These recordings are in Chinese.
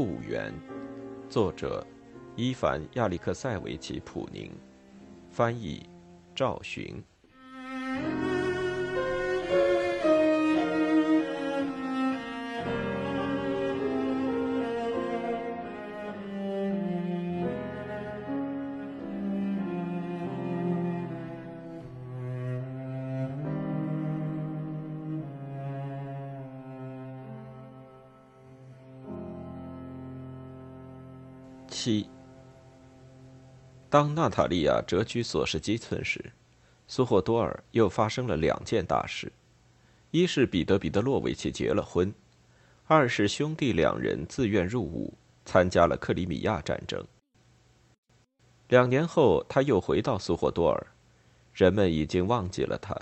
故园，作者伊凡·亚历克塞维奇·普宁，翻译赵寻。娜塔莉亚谪居索什基村时，苏霍多尔又发生了两件大事：一是彼得·彼得洛维奇结了婚；二是兄弟两人自愿入伍，参加了克里米亚战争。两年后，他又回到苏霍多尔，人们已经忘记了他。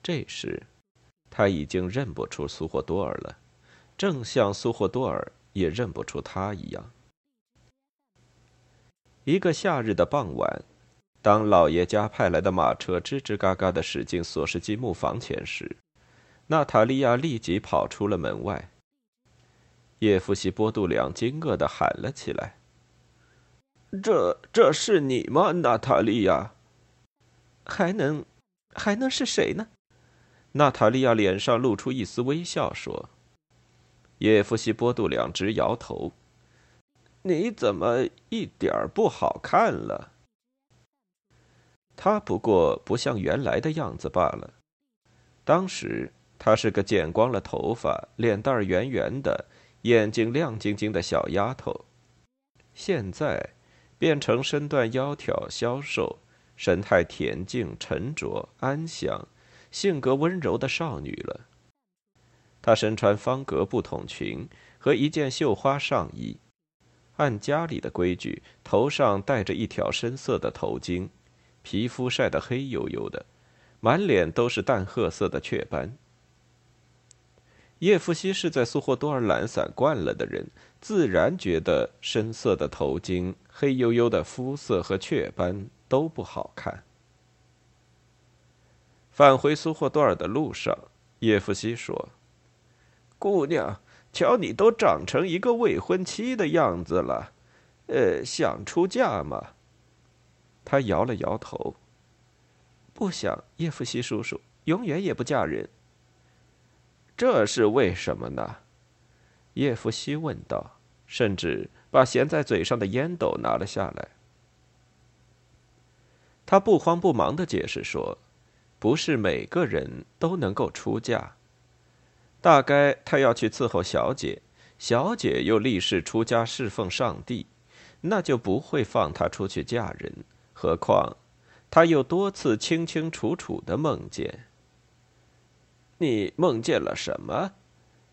这时，他已经认不出苏霍多尔了，正像苏霍多尔也认不出他一样。一个夏日的傍晚，当老爷家派来的马车吱吱嘎嘎的驶进索什基木房前时，娜塔莉亚立即跑出了门外。叶夫西波杜良惊愕的喊了起来：“这这是你吗，娜塔莉亚？还能还能是谁呢？”娜塔莉亚脸上露出一丝微笑说。叶夫西波杜良直摇头。你怎么一点儿不好看了？他不过不像原来的样子罢了。当时她是个剪光了头发、脸蛋圆圆的、眼睛亮晶晶的小丫头，现在变成身段窈窕、消瘦、神态恬静、沉着、安详、性格温柔的少女了。她身穿方格布筒裙和一件绣花上衣。按家里的规矩，头上戴着一条深色的头巾，皮肤晒得黑黝黝的，满脸都是淡褐色的雀斑。叶夫西是在苏霍多尔懒散惯了的人，自然觉得深色的头巾、黑黝黝的肤色和雀斑都不好看。返回苏霍多尔的路上，叶夫西说：“姑娘。”瞧，你都长成一个未婚妻的样子了，呃，想出嫁吗？他摇了摇头，不想，叶夫西叔叔，永远也不嫁人。这是为什么呢？叶夫西问道，甚至把衔在嘴上的烟斗拿了下来。他不慌不忙的解释说：“不是每个人都能够出嫁。”大概他要去伺候小姐，小姐又立誓出家侍奉上帝，那就不会放她出去嫁人。何况，他又多次清清楚楚的梦见。你梦见了什么？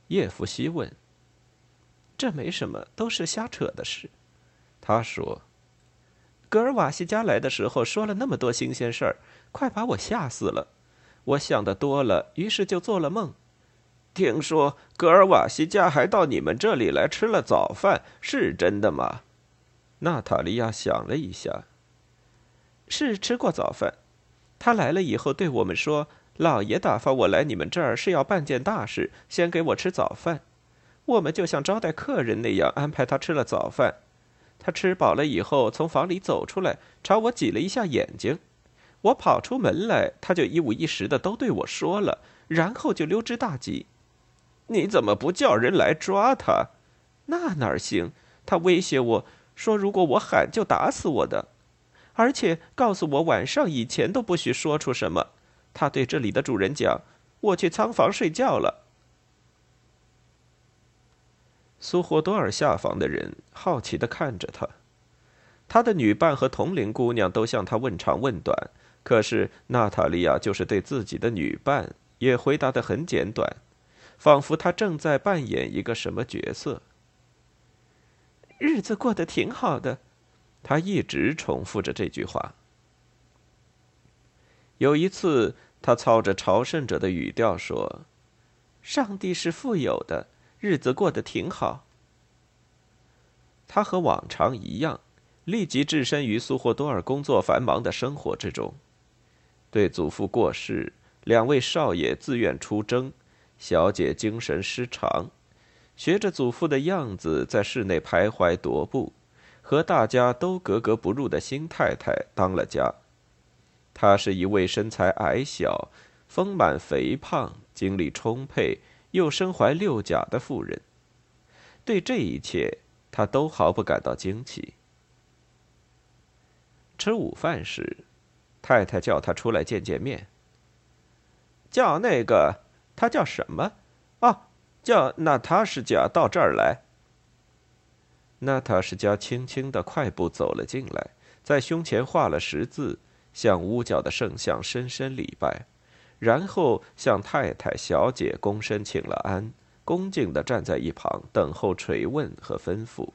叶夫西问。这没什么，都是瞎扯的事。他说：“格尔瓦西家来的时候说了那么多新鲜事儿，快把我吓死了。我想的多了，于是就做了梦。”听说格尔瓦西家还到你们这里来吃了早饭，是真的吗？娜塔莉亚想了一下。是吃过早饭。他来了以后对我们说：“老爷打发我来你们这儿是要办件大事，先给我吃早饭。”我们就像招待客人那样安排他吃了早饭。他吃饱了以后从房里走出来，朝我挤了一下眼睛。我跑出门来，他就一五一十的都对我说了，然后就溜之大吉。你怎么不叫人来抓他？那哪行？他威胁我说，如果我喊，就打死我的，而且告诉我晚上以前都不许说出什么。他对这里的主人讲：“我去仓房睡觉了。”苏霍多尔下房的人好奇的看着他，他的女伴和同龄姑娘都向他问长问短，可是娜塔莉亚就是对自己的女伴也回答的很简短。仿佛他正在扮演一个什么角色。日子过得挺好的，他一直重复着这句话。有一次，他操着朝圣者的语调说：“上帝是富有的，日子过得挺好。”他和往常一样，立即置身于苏霍多尔工作繁忙的生活之中。对祖父过世，两位少爷自愿出征。小姐精神失常，学着祖父的样子在室内徘徊踱步，和大家都格格不入的新太太当了家。她是一位身材矮小、丰满肥胖、精力充沛又身怀六甲的妇人。对这一切，她都毫不感到惊奇。吃午饭时，太太叫他出来见见面。叫那个，他叫什么？啊？叫娜塔什家到这儿来。娜塔什家轻轻的快步走了进来，在胸前画了十字，向屋角的圣像深深礼拜，然后向太太、小姐躬身请了安，恭敬的站在一旁等候垂问和吩咐。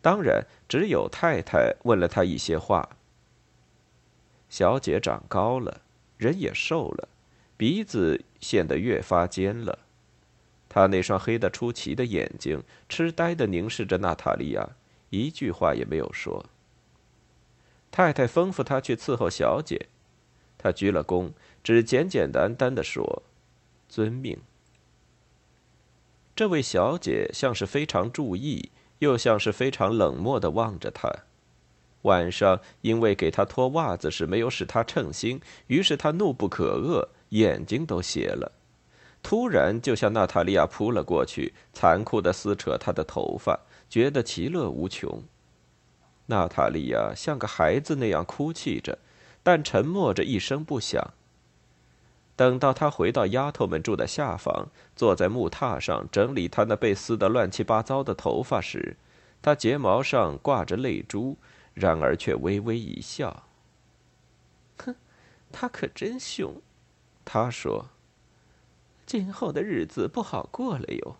当然，只有太太问了他一些话。小姐长高了，人也瘦了，鼻子显得越发尖了。他那双黑得出奇的眼睛痴呆地凝视着娜塔莉亚，一句话也没有说。太太吩咐他去伺候小姐，他鞠了躬，只简简单单地说：“遵命。”这位小姐像是非常注意，又像是非常冷漠地望着他。晚上因为给他脱袜子时没有使他称心，于是他怒不可遏，眼睛都斜了。突然，就向娜塔莉亚扑了过去，残酷地撕扯她的头发，觉得其乐无穷。娜塔莉亚像个孩子那样哭泣着，但沉默着，一声不响。等到他回到丫头们住的下房，坐在木榻上整理他那被撕得乱七八糟的头发时，他睫毛上挂着泪珠，然而却微微一笑。哼，他可真凶，他说。今后的日子不好过了哟。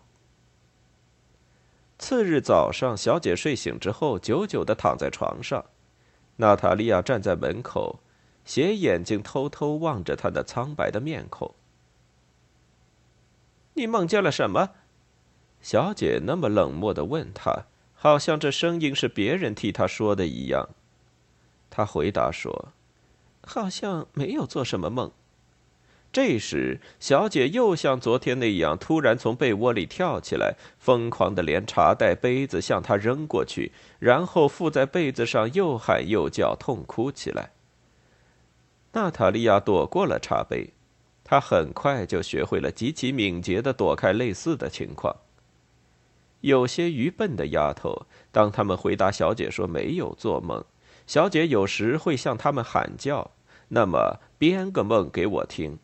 次日早上，小姐睡醒之后，久久的躺在床上。娜塔莉亚站在门口，斜眼睛偷偷望着她的苍白的面孔。你梦见了什么？小姐那么冷漠的问他，好像这声音是别人替她说的一样。他回答说：“好像没有做什么梦。”这时，小姐又像昨天那样，突然从被窝里跳起来，疯狂的连茶袋、杯子向他扔过去，然后附在被子上，又喊又叫，痛哭起来。娜塔莉亚躲过了茶杯，她很快就学会了极其敏捷的躲开类似的情况。有些愚笨的丫头，当他们回答小姐说没有做梦，小姐有时会向他们喊叫：“那么编个梦给我听。”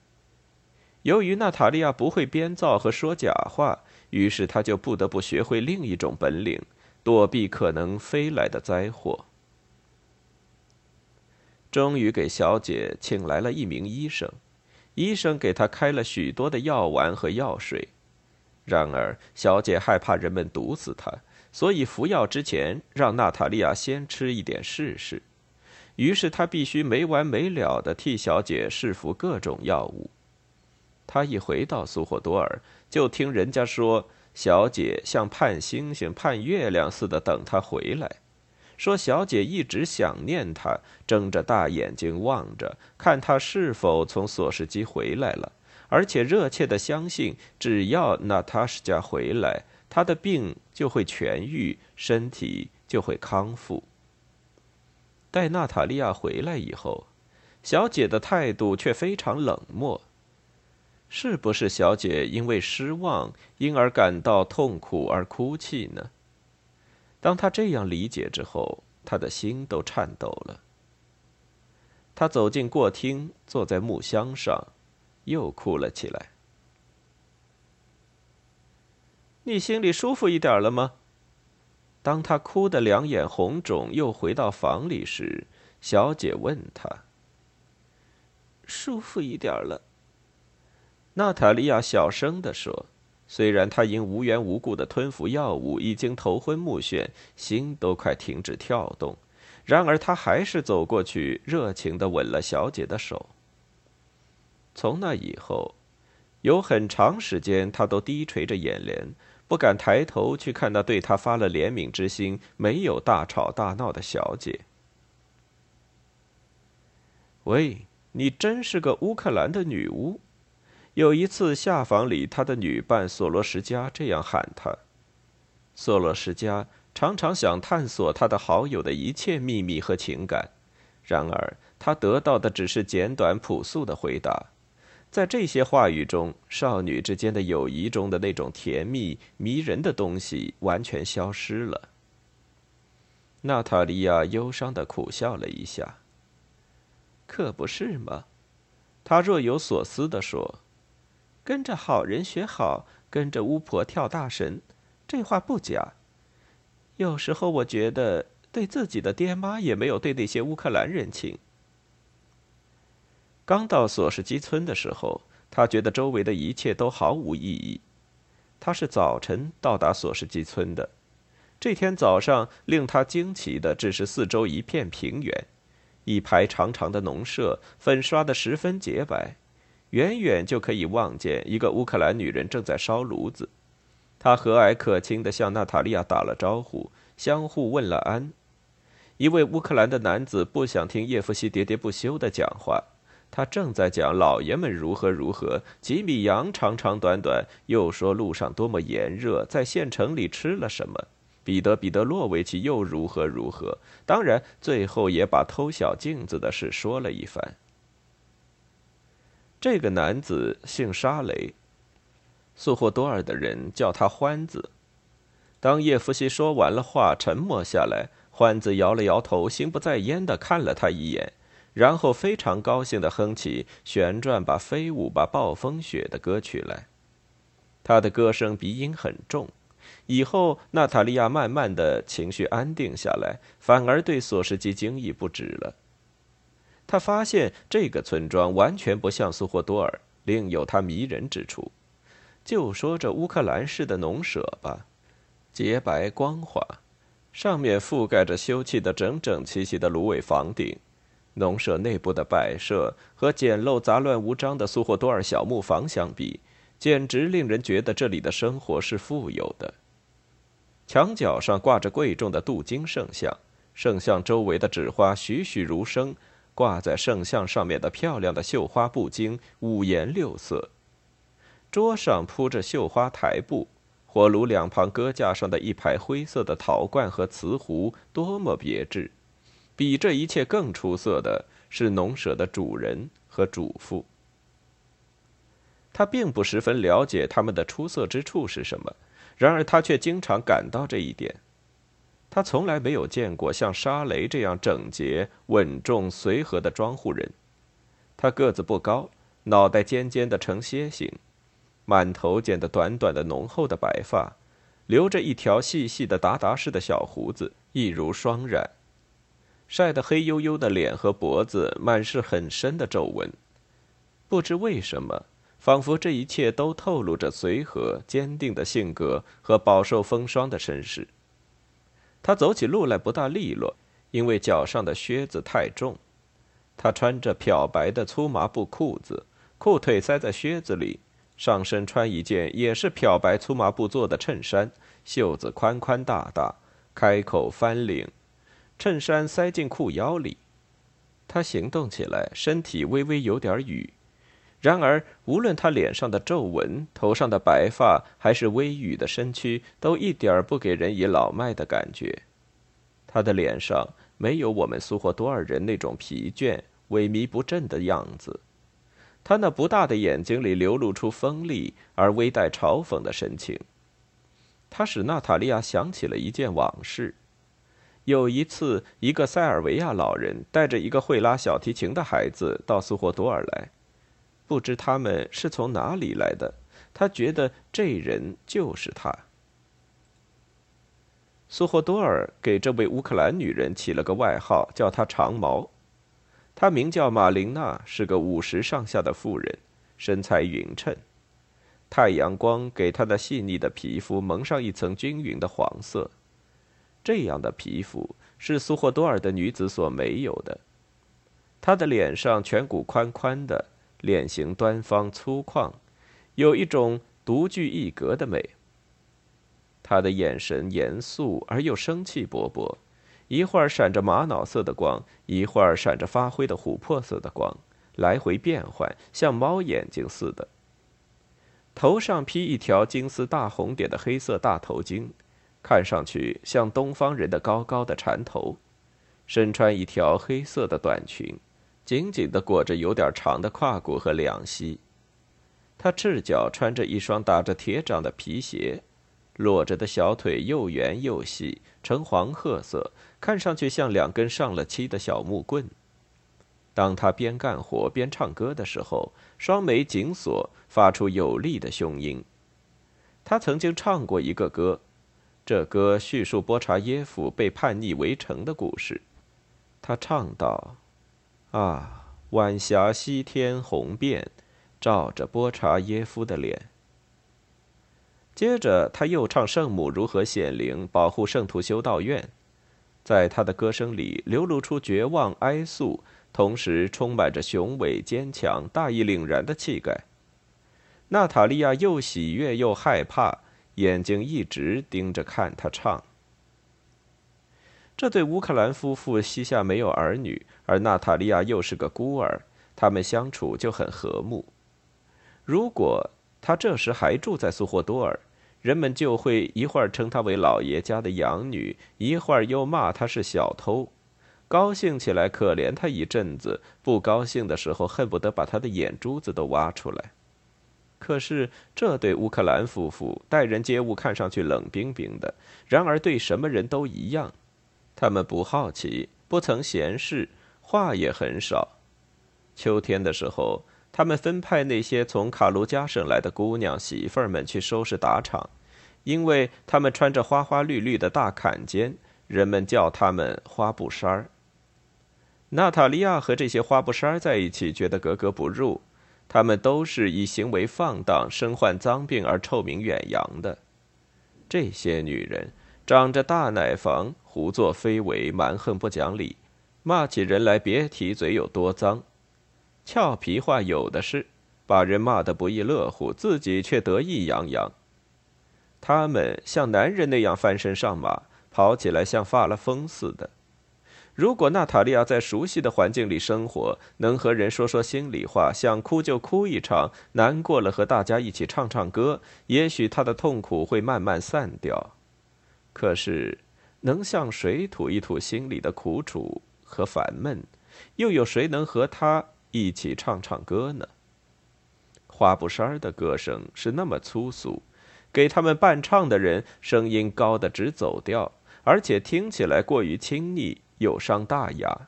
由于娜塔莉亚不会编造和说假话，于是她就不得不学会另一种本领，躲避可能飞来的灾祸。终于给小姐请来了一名医生，医生给她开了许多的药丸和药水。然而，小姐害怕人们毒死她，所以服药之前让娜塔莉亚先吃一点试试。于是她必须没完没了地替小姐试服各种药物。他一回到苏霍多尔，就听人家说，小姐像盼星星、盼月亮似的等他回来，说小姐一直想念他，睁着大眼睛望着，看他是否从索什基回来了，而且热切的相信，只要娜塔什家回来，他的病就会痊愈，身体就会康复。待娜塔莉亚回来以后，小姐的态度却非常冷漠。是不是小姐因为失望，因而感到痛苦而哭泣呢？当她这样理解之后，她的心都颤抖了。她走进过厅，坐在木箱上，又哭了起来。你心里舒服一点了吗？当她哭得两眼红肿，又回到房里时，小姐问她：“舒服一点了。”娜塔莉亚小声地说：“虽然她因无缘无故的吞服药物已经头昏目眩，心都快停止跳动，然而她还是走过去，热情地吻了小姐的手。从那以后，有很长时间，她都低垂着眼帘，不敢抬头去看那对她发了怜悯之心、没有大吵大闹的小姐。喂，你真是个乌克兰的女巫！”有一次下房里，他的女伴索罗什加这样喊他。索罗什加常常想探索他的好友的一切秘密和情感，然而他得到的只是简短朴素的回答。在这些话语中，少女之间的友谊中的那种甜蜜迷人的东西完全消失了。娜塔莉亚忧伤的苦笑了一下。可不是吗？她若有所思地说。跟着好人学好，跟着巫婆跳大神，这话不假。有时候我觉得对自己的爹妈也没有对那些乌克兰人情。刚到索什基村的时候，他觉得周围的一切都毫无意义。他是早晨到达索什基村的，这天早上令他惊奇的只是四周一片平原，一排长长的农舍，粉刷的十分洁白。远远就可以望见一个乌克兰女人正在烧炉子，她和蔼可亲地向娜塔莉亚打了招呼，相互问了安。一位乌克兰的男子不想听叶夫西喋喋不休地讲话，他正在讲老爷们如何如何，几米羊长长短短，又说路上多么炎热，在县城里吃了什么，彼得彼得洛维奇又如何如何，当然最后也把偷小镜子的事说了一番。这个男子姓沙雷，苏霍多尔的人叫他欢子。当叶夫西说完了话，沉默下来，欢子摇了摇头，心不在焉的看了他一眼，然后非常高兴的哼起旋转吧飞舞吧暴风雪的歌曲来。他的歌声鼻音很重。以后，娜塔莉亚慢慢的情绪安定下来，反而对索什基惊异不止了。他发现这个村庄完全不像苏霍多尔，另有它迷人之处。就说这乌克兰式的农舍吧，洁白光滑，上面覆盖着修砌的整整齐齐的芦苇房顶。农舍内部的摆设和简陋杂乱无章的苏霍多尔小木房相比，简直令人觉得这里的生活是富有的。墙角上挂着贵重的镀金圣像，圣像周围的纸花栩栩如生。挂在圣像上面的漂亮的绣花布巾五颜六色，桌上铺着绣花台布，火炉两旁搁架上的一排灰色的陶罐和瓷壶多么别致！比这一切更出色的是农舍的主人和主妇。他并不十分了解他们的出色之处是什么，然而他却经常感到这一点。他从来没有见过像沙雷这样整洁、稳重、随和的庄户人。他个子不高，脑袋尖尖的呈楔形，满头剪得短短的浓厚的白发，留着一条细细的达达式的小胡子，一如霜染。晒得黑黝黝的脸和脖子满是很深的皱纹。不知为什么，仿佛这一切都透露着随和、坚定的性格和饱受风霜的身世。他走起路来不大利落，因为脚上的靴子太重。他穿着漂白的粗麻布裤子，裤腿塞在靴子里，上身穿一件也是漂白粗麻布做的衬衫，袖子宽宽大大，开口翻领，衬衫塞进裤腰里。他行动起来，身体微微有点雨。然而，无论他脸上的皱纹、头上的白发，还是微雨的身躯，都一点儿不给人以老迈的感觉。他的脸上没有我们苏霍多尔人那种疲倦、萎靡不振的样子。他那不大的眼睛里流露出锋利而微带嘲讽的神情。他使娜塔莉亚想起了一件往事：有一次，一个塞尔维亚老人带着一个会拉小提琴的孩子到苏霍多尔来。不知他们是从哪里来的，他觉得这人就是他。苏霍多尔给这位乌克兰女人起了个外号，叫她长毛。她名叫马琳娜，是个五十上下的妇人，身材匀称。太阳光给她的细腻的皮肤蒙上一层均匀的黄色。这样的皮肤是苏霍多尔的女子所没有的。她的脸上颧骨宽宽的。脸型端方粗犷，有一种独具一格的美。他的眼神严肃而又生气勃勃，一会儿闪着玛瑙色的光，一会儿闪着发灰的琥珀色的光，来回变换，像猫眼睛似的。头上披一条金丝大红点的黑色大头巾，看上去像东方人的高高的缠头，身穿一条黑色的短裙，紧紧地裹着有点长的胯骨和两膝。他赤脚穿着一双打着铁掌的皮鞋，裸着的小腿又圆又细，呈黄褐色，看上去像两根上了漆的小木棍。当他边干活边唱歌的时候，双眉紧锁，发出有力的胸音。他曾经唱过一个歌，这歌叙述波查耶夫被叛逆围城的故事。他唱道：“啊，晚霞西天红遍，照着波查耶夫的脸。”接着他又唱圣母如何显灵，保护圣徒修道院。在他的歌声里流露出绝望哀诉。同时充满着雄伟、坚强、大义凛然的气概。娜塔莉亚又喜悦又害怕，眼睛一直盯着看他唱。这对乌克兰夫妇膝下没有儿女，而娜塔莉亚又是个孤儿，他们相处就很和睦。如果他这时还住在苏霍多尔，人们就会一会儿称他为老爷家的养女，一会儿又骂他是小偷。高兴起来，可怜他一阵子；不高兴的时候，恨不得把他的眼珠子都挖出来。可是这对乌克兰夫妇待人接物看上去冷冰冰的，然而对什么人都一样。他们不好奇，不曾闲事，话也很少。秋天的时候，他们分派那些从卡卢加省来的姑娘媳妇儿们去收拾打场，因为他们穿着花花绿绿的大坎肩，人们叫他们花布衫儿。娜塔莉亚和这些花布衫儿在一起，觉得格格不入。他们都是以行为放荡、身患脏病而臭名远扬的。这些女人长着大奶房，胡作非为，蛮横不讲理，骂起人来别提嘴有多脏。俏皮话有的是，把人骂得不亦乐乎，自己却得意洋洋。他们像男人那样翻身上马，跑起来像发了疯似的。如果娜塔莉亚在熟悉的环境里生活，能和人说说心里话，想哭就哭一场，难过了和大家一起唱唱歌，也许她的痛苦会慢慢散掉。可是，能向谁吐一吐心里的苦楚和烦闷？又有谁能和他一起唱唱歌呢？花布衫儿的歌声是那么粗俗，给他们伴唱的人声音高得直走调，而且听起来过于亲昵。有伤大雅，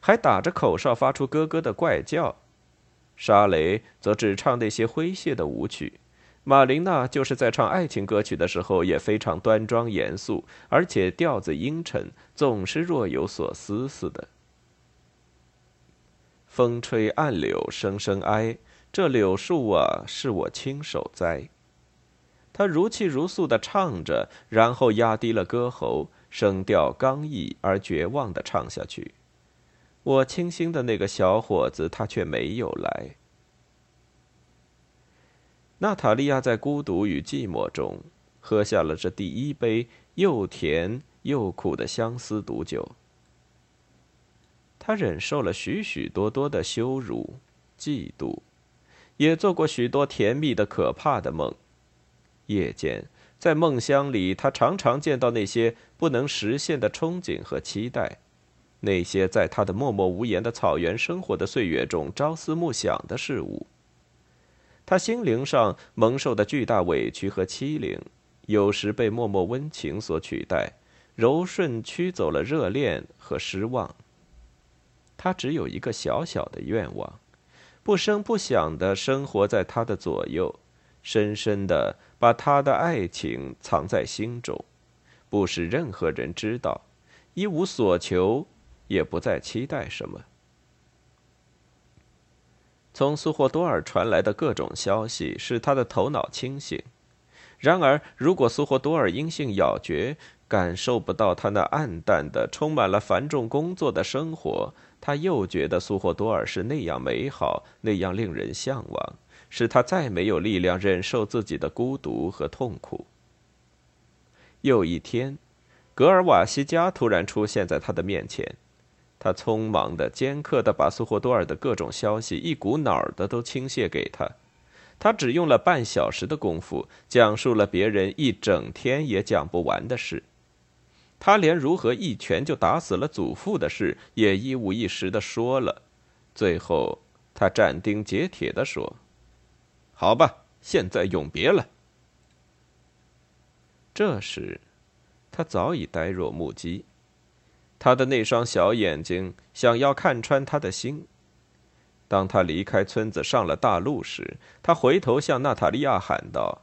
还打着口哨发出咯咯的怪叫。沙雷则只唱那些诙谐的舞曲。马琳娜就是在唱爱情歌曲的时候也非常端庄严肃，而且调子阴沉，总是若有所思似的。风吹暗柳声声哀，这柳树啊，是我亲手栽。他如泣如诉的唱着，然后压低了歌喉。声调刚毅而绝望地唱下去，我倾心的那个小伙子，他却没有来。娜塔莉亚在孤独与寂寞中喝下了这第一杯又甜又苦的相思毒酒。她忍受了许许多多的羞辱、嫉妒，也做过许多甜蜜的、可怕的梦。夜间。在梦乡里，他常常见到那些不能实现的憧憬和期待，那些在他的默默无言的草原生活的岁月中朝思暮想的事物。他心灵上蒙受的巨大委屈和欺凌，有时被默默温情所取代，柔顺驱走了热恋和失望。他只有一个小小的愿望，不声不响的生活在他的左右。深深的把他的爱情藏在心中，不使任何人知道，一无所求，也不再期待什么。从苏霍多尔传来的各种消息使他的头脑清醒。然而，如果苏霍多尔音信杳绝，感受不到他那暗淡的、充满了繁重工作的生活，他又觉得苏霍多尔是那样美好，那样令人向往。使他再没有力量忍受自己的孤独和痛苦。有一天，格尔瓦西加突然出现在他的面前，他匆忙的、尖刻的把苏霍多尔的各种消息一股脑儿的都倾泻给他。他只用了半小时的功夫，讲述了别人一整天也讲不完的事。他连如何一拳就打死了祖父的事也一五一十的说了。最后，他斩钉截铁的说：“好吧，现在永别了。”这时，他早已呆若木鸡，他的那双小眼睛想要看穿他的心。当他离开村子上了大路时，他回头向娜塔莉亚喊道：“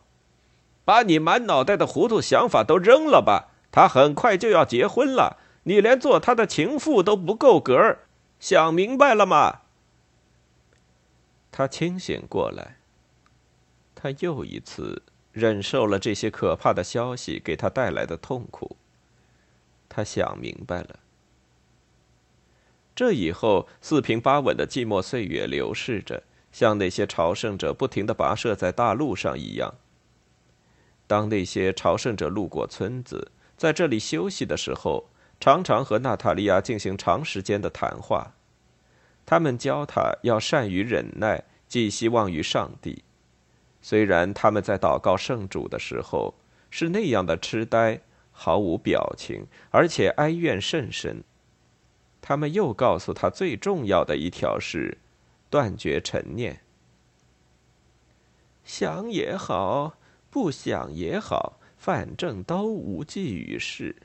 把你满脑袋的糊涂想法都扔了吧！他很快就要结婚了，你连做他的情妇都不够格，想明白了吗？”他清醒过来，他又一次。忍受了这些可怕的消息给他带来的痛苦，他想明白了。这以后四平八稳的寂寞岁月流逝着，像那些朝圣者不停的跋涉在大路上一样。当那些朝圣者路过村子，在这里休息的时候，常常和娜塔莉亚进行长时间的谈话。他们教他要善于忍耐，寄希望于上帝。虽然他们在祷告圣主的时候是那样的痴呆，毫无表情，而且哀怨甚深，他们又告诉他最重要的一条是断绝陈念。想也好，不想也好，反正都无济于事。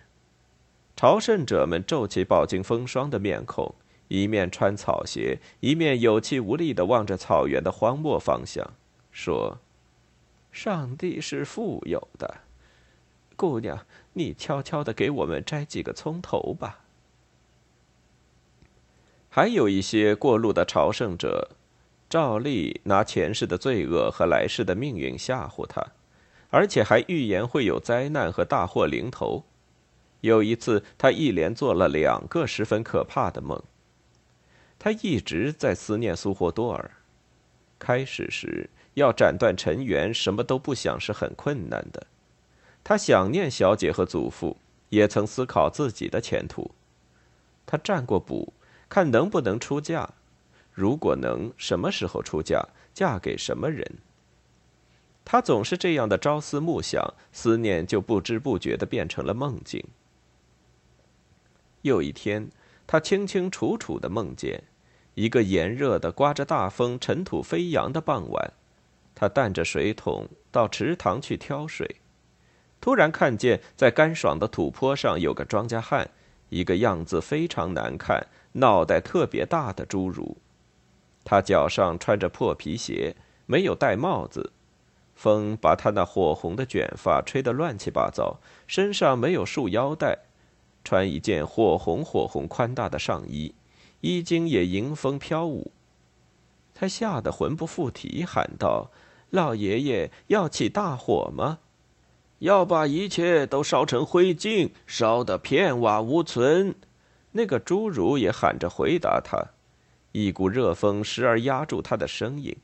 朝圣者们皱起饱经风霜的面孔，一面穿草鞋，一面有气无力地望着草原的荒漠方向，说。上帝是富有的，姑娘，你悄悄的给我们摘几个葱头吧。还有一些过路的朝圣者，照例拿前世的罪恶和来世的命运吓唬他，而且还预言会有灾难和大祸临头。有一次，他一连做了两个十分可怕的梦。他一直在思念苏霍多尔。开始时。要斩断尘缘，什么都不想是很困难的。他想念小姐和祖父，也曾思考自己的前途。他占过卜，看能不能出嫁。如果能，什么时候出嫁，嫁给什么人？他总是这样的朝思暮想，思念就不知不觉的变成了梦境。有一天，他清清楚楚的梦见，一个炎热的、刮着大风、尘土飞扬的傍晚。他担着水桶到池塘去挑水，突然看见在干爽的土坡上有个庄稼汉，一个样子非常难看、脑袋特别大的侏儒。他脚上穿着破皮鞋，没有戴帽子，风把他那火红的卷发吹得乱七八糟，身上没有束腰带，穿一件火红火红宽大的上衣，衣襟也迎风飘舞。他吓得魂不附体，喊道。老爷爷要起大火吗？要把一切都烧成灰烬，烧得片瓦无存。那个侏儒也喊着回答他。一股热风时而压住他的声音。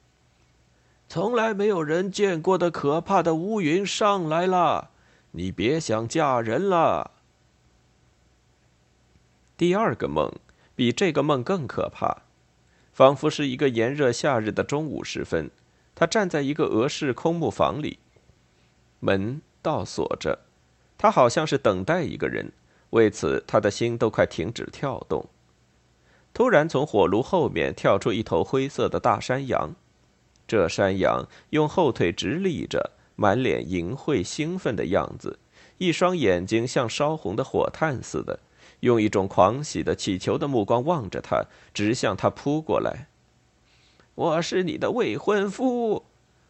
从来没有人见过的可怕的乌云上来了，你别想嫁人了。第二个梦比这个梦更可怕，仿佛是一个炎热夏日的中午时分。他站在一个俄式空木房里，门倒锁着，他好像是等待一个人，为此他的心都快停止跳动。突然，从火炉后面跳出一头灰色的大山羊，这山羊用后腿直立着，满脸淫秽兴奋的样子，一双眼睛像烧红的火炭似的，用一种狂喜的乞求的目光望着他，直向他扑过来。我是你的未婚夫，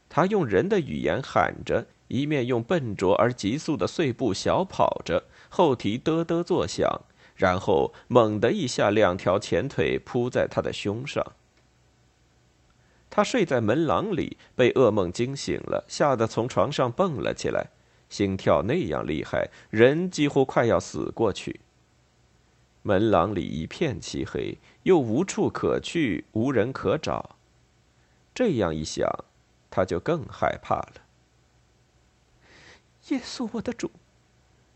他用人的语言喊着，一面用笨拙而急速的碎步小跑着，后蹄嘚嘚作响，然后猛地一下，两条前腿扑在他的胸上。他睡在门廊里，被噩梦惊醒了，吓得从床上蹦了起来，心跳那样厉害，人几乎快要死过去。门廊里一片漆黑，又无处可去，无人可找。这样一想，他就更害怕了。耶稣，我的主！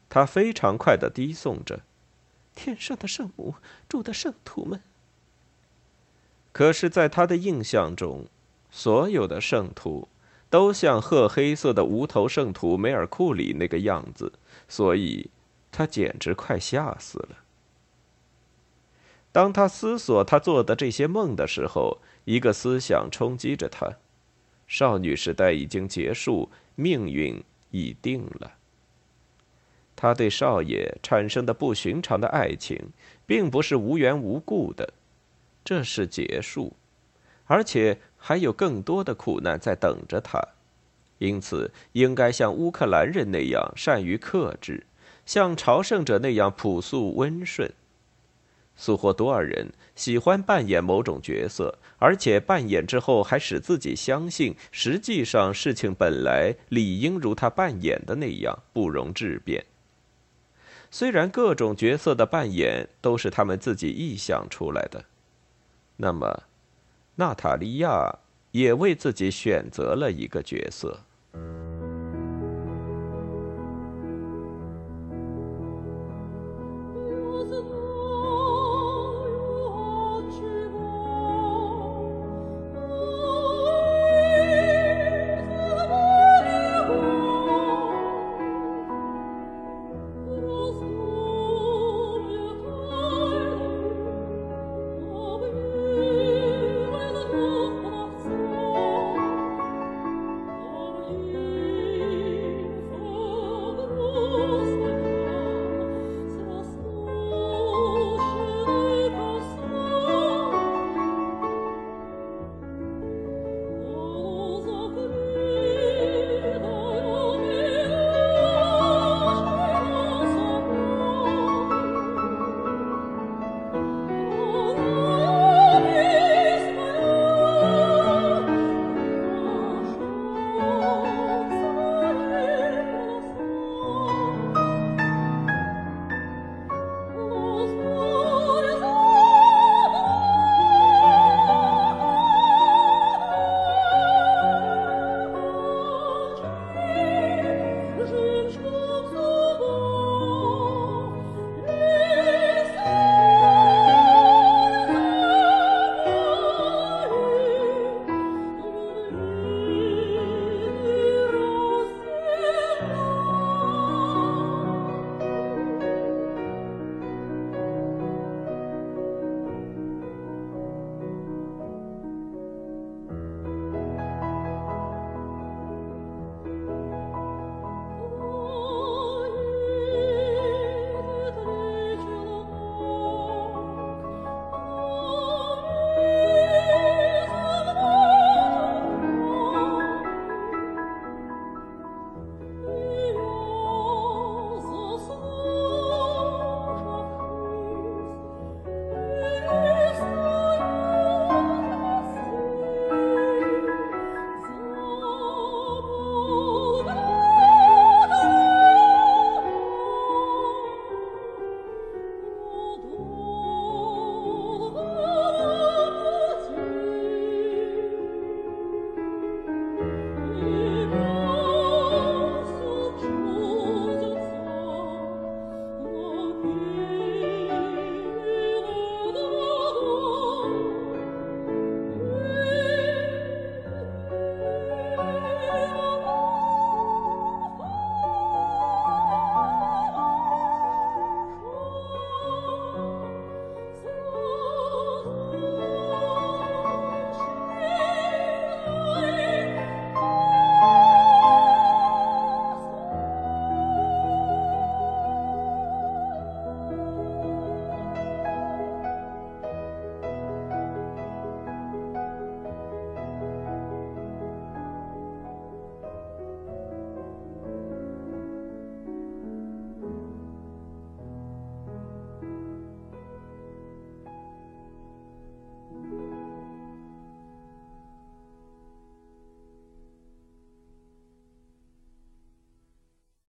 他非常快的低诵着：“天上的圣母，主的圣徒们。”可是，在他的印象中，所有的圣徒，都像褐黑色的无头圣徒梅尔库里那个样子，所以他简直快吓死了。当他思索他做的这些梦的时候，一个思想冲击着他：少女时代已经结束，命运已定了。他对少爷产生的不寻常的爱情，并不是无缘无故的，这是结束，而且还有更多的苦难在等着他，因此应该像乌克兰人那样善于克制，像朝圣者那样朴素温顺。苏霍多尔人喜欢扮演某种角色，而且扮演之后还使自己相信，实际上事情本来理应如他扮演的那样，不容置辩。虽然各种角色的扮演都是他们自己臆想出来的，那么，娜塔莉亚也为自己选择了一个角色。